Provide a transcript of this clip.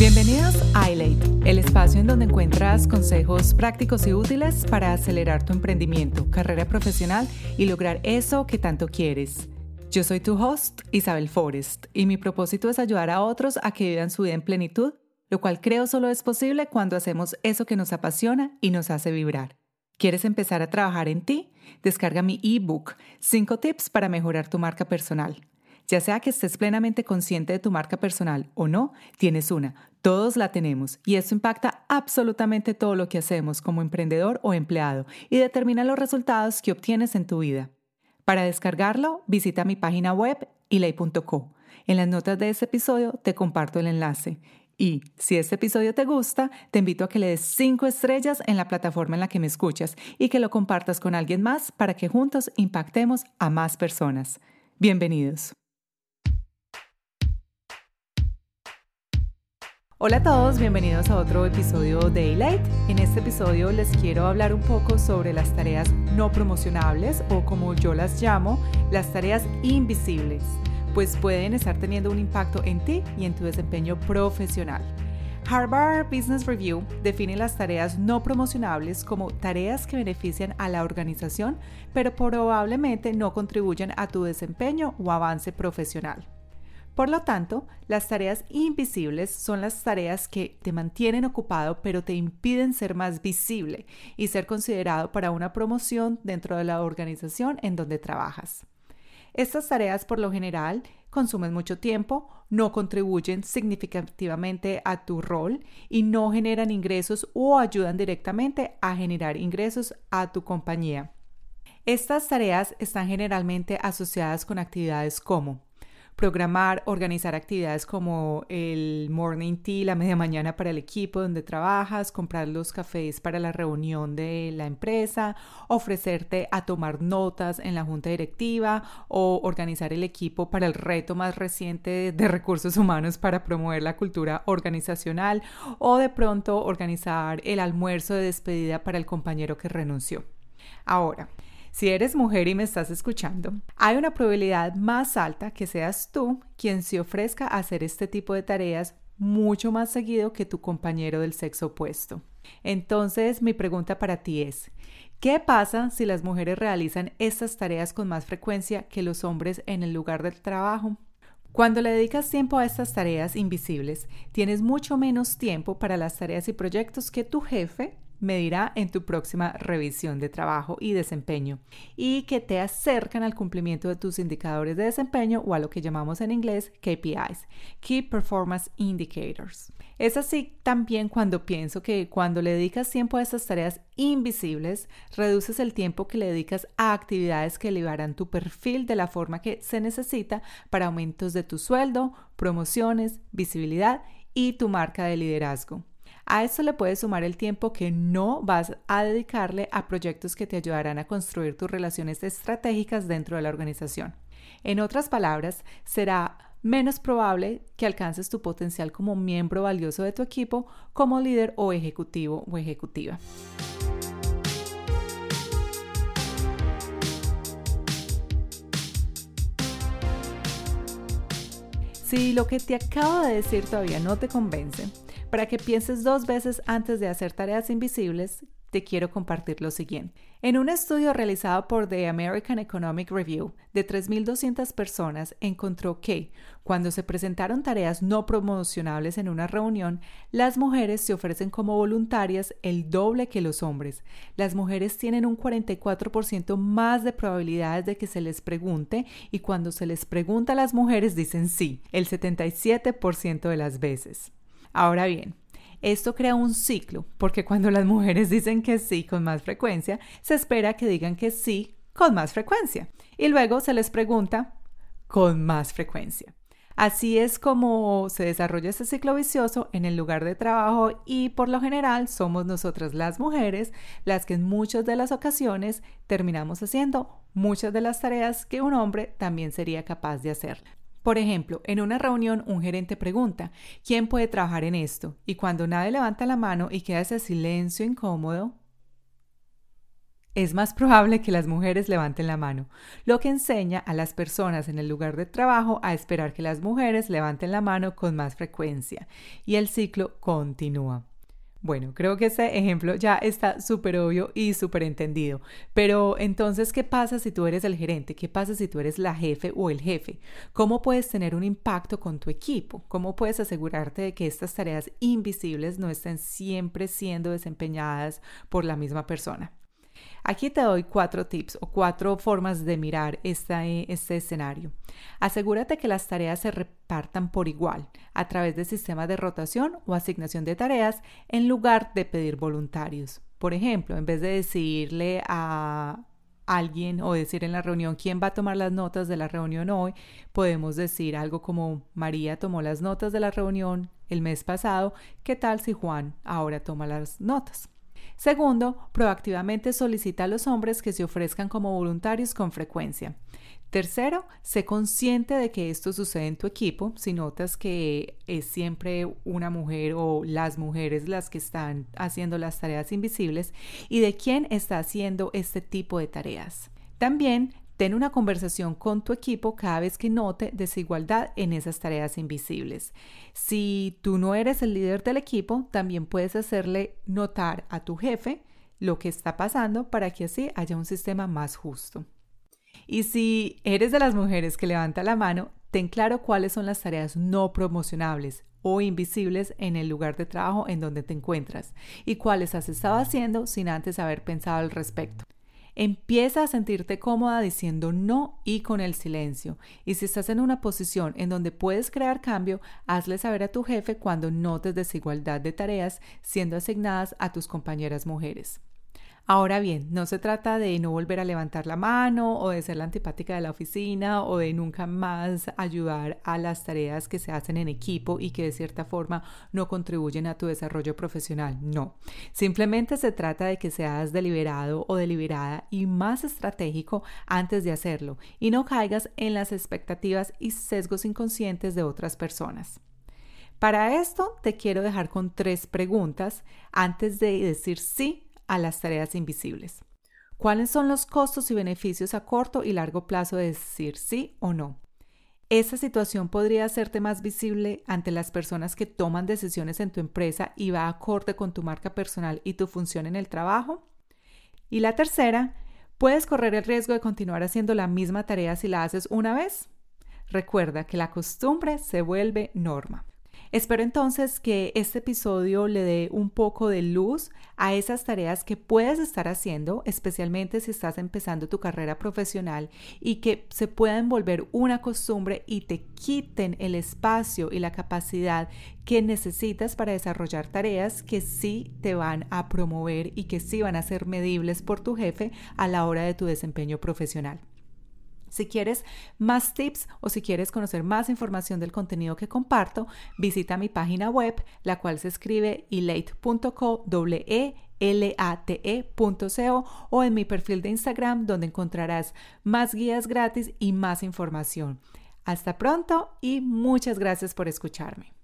Bienvenidos a iLate, el espacio en donde encuentras consejos prácticos y útiles para acelerar tu emprendimiento, carrera profesional y lograr eso que tanto quieres. Yo soy tu host, Isabel Forrest, y mi propósito es ayudar a otros a que vivan su vida en plenitud, lo cual creo solo es posible cuando hacemos eso que nos apasiona y nos hace vibrar. ¿Quieres empezar a trabajar en ti? Descarga mi ebook, 5 tips para mejorar tu marca personal. Ya sea que estés plenamente consciente de tu marca personal o no, tienes una. Todos la tenemos y esto impacta absolutamente todo lo que hacemos como emprendedor o empleado y determina los resultados que obtienes en tu vida. Para descargarlo, visita mi página web ilay.co. En las notas de este episodio te comparto el enlace. Y si este episodio te gusta, te invito a que le des 5 estrellas en la plataforma en la que me escuchas y que lo compartas con alguien más para que juntos impactemos a más personas. Bienvenidos. Hola a todos, bienvenidos a otro episodio de Daylight. En este episodio les quiero hablar un poco sobre las tareas no promocionables o como yo las llamo, las tareas invisibles, pues pueden estar teniendo un impacto en ti y en tu desempeño profesional. Harvard Business Review define las tareas no promocionables como tareas que benefician a la organización, pero probablemente no contribuyen a tu desempeño o avance profesional. Por lo tanto, las tareas invisibles son las tareas que te mantienen ocupado pero te impiden ser más visible y ser considerado para una promoción dentro de la organización en donde trabajas. Estas tareas por lo general consumen mucho tiempo, no contribuyen significativamente a tu rol y no generan ingresos o ayudan directamente a generar ingresos a tu compañía. Estas tareas están generalmente asociadas con actividades como programar, organizar actividades como el morning tea, la media mañana para el equipo donde trabajas, comprar los cafés para la reunión de la empresa, ofrecerte a tomar notas en la junta directiva o organizar el equipo para el reto más reciente de recursos humanos para promover la cultura organizacional o de pronto organizar el almuerzo de despedida para el compañero que renunció. Ahora, si eres mujer y me estás escuchando, hay una probabilidad más alta que seas tú quien se ofrezca a hacer este tipo de tareas mucho más seguido que tu compañero del sexo opuesto. Entonces, mi pregunta para ti es, ¿qué pasa si las mujeres realizan estas tareas con más frecuencia que los hombres en el lugar del trabajo? Cuando le dedicas tiempo a estas tareas invisibles, tienes mucho menos tiempo para las tareas y proyectos que tu jefe medirá en tu próxima revisión de trabajo y desempeño y que te acercan al cumplimiento de tus indicadores de desempeño o a lo que llamamos en inglés KPIs, Key Performance Indicators. Es así también cuando pienso que cuando le dedicas tiempo a estas tareas invisibles, reduces el tiempo que le dedicas a actividades que elevarán tu perfil de la forma que se necesita para aumentos de tu sueldo, promociones, visibilidad y tu marca de liderazgo. A esto le puedes sumar el tiempo que no vas a dedicarle a proyectos que te ayudarán a construir tus relaciones estratégicas dentro de la organización. En otras palabras, será menos probable que alcances tu potencial como miembro valioso de tu equipo, como líder o ejecutivo o ejecutiva. Si lo que te acabo de decir todavía no te convence, para que pienses dos veces antes de hacer tareas invisibles, te quiero compartir lo siguiente. En un estudio realizado por The American Economic Review de 3.200 personas encontró que cuando se presentaron tareas no promocionables en una reunión, las mujeres se ofrecen como voluntarias el doble que los hombres. Las mujeres tienen un 44% más de probabilidades de que se les pregunte y cuando se les pregunta a las mujeres dicen sí, el 77% de las veces. Ahora bien, esto crea un ciclo, porque cuando las mujeres dicen que sí con más frecuencia, se espera que digan que sí con más frecuencia. Y luego se les pregunta con más frecuencia. Así es como se desarrolla este ciclo vicioso en el lugar de trabajo y por lo general somos nosotras las mujeres las que en muchas de las ocasiones terminamos haciendo muchas de las tareas que un hombre también sería capaz de hacer. Por ejemplo, en una reunión un gerente pregunta, ¿quién puede trabajar en esto? Y cuando nadie levanta la mano y queda ese silencio incómodo, es más probable que las mujeres levanten la mano, lo que enseña a las personas en el lugar de trabajo a esperar que las mujeres levanten la mano con más frecuencia y el ciclo continúa. Bueno, creo que ese ejemplo ya está súper obvio y súper entendido. Pero entonces, ¿qué pasa si tú eres el gerente? ¿Qué pasa si tú eres la jefe o el jefe? ¿Cómo puedes tener un impacto con tu equipo? ¿Cómo puedes asegurarte de que estas tareas invisibles no estén siempre siendo desempeñadas por la misma persona? Aquí te doy cuatro tips o cuatro formas de mirar este, este escenario. Asegúrate que las tareas se repartan por igual a través de sistemas de rotación o asignación de tareas en lugar de pedir voluntarios. Por ejemplo, en vez de decirle a alguien o decir en la reunión quién va a tomar las notas de la reunión hoy, podemos decir algo como María tomó las notas de la reunión el mes pasado, ¿qué tal si Juan ahora toma las notas? Segundo, proactivamente solicita a los hombres que se ofrezcan como voluntarios con frecuencia. Tercero, sé consciente de que esto sucede en tu equipo. Si notas que es siempre una mujer o las mujeres las que están haciendo las tareas invisibles y de quién está haciendo este tipo de tareas. También Ten una conversación con tu equipo cada vez que note desigualdad en esas tareas invisibles. Si tú no eres el líder del equipo, también puedes hacerle notar a tu jefe lo que está pasando para que así haya un sistema más justo. Y si eres de las mujeres que levanta la mano, ten claro cuáles son las tareas no promocionables o invisibles en el lugar de trabajo en donde te encuentras y cuáles has estado haciendo sin antes haber pensado al respecto. Empieza a sentirte cómoda diciendo no y con el silencio. Y si estás en una posición en donde puedes crear cambio, hazle saber a tu jefe cuando notes desigualdad de tareas siendo asignadas a tus compañeras mujeres. Ahora bien, no se trata de no volver a levantar la mano o de ser la antipática de la oficina o de nunca más ayudar a las tareas que se hacen en equipo y que de cierta forma no contribuyen a tu desarrollo profesional. No, simplemente se trata de que seas deliberado o deliberada y más estratégico antes de hacerlo y no caigas en las expectativas y sesgos inconscientes de otras personas. Para esto te quiero dejar con tres preguntas antes de decir sí a las tareas invisibles. ¿Cuáles son los costos y beneficios a corto y largo plazo de decir sí o no? Esa situación podría hacerte más visible ante las personas que toman decisiones en tu empresa y va acorde con tu marca personal y tu función en el trabajo. Y la tercera, ¿puedes correr el riesgo de continuar haciendo la misma tarea si la haces una vez? Recuerda que la costumbre se vuelve norma. Espero entonces que este episodio le dé un poco de luz a esas tareas que puedes estar haciendo, especialmente si estás empezando tu carrera profesional y que se puedan volver una costumbre y te quiten el espacio y la capacidad que necesitas para desarrollar tareas que sí te van a promover y que sí van a ser medibles por tu jefe a la hora de tu desempeño profesional. Si quieres más tips o si quieres conocer más información del contenido que comparto, visita mi página web, la cual se escribe elate.co, e -E o en mi perfil de Instagram donde encontrarás más guías gratis y más información. Hasta pronto y muchas gracias por escucharme.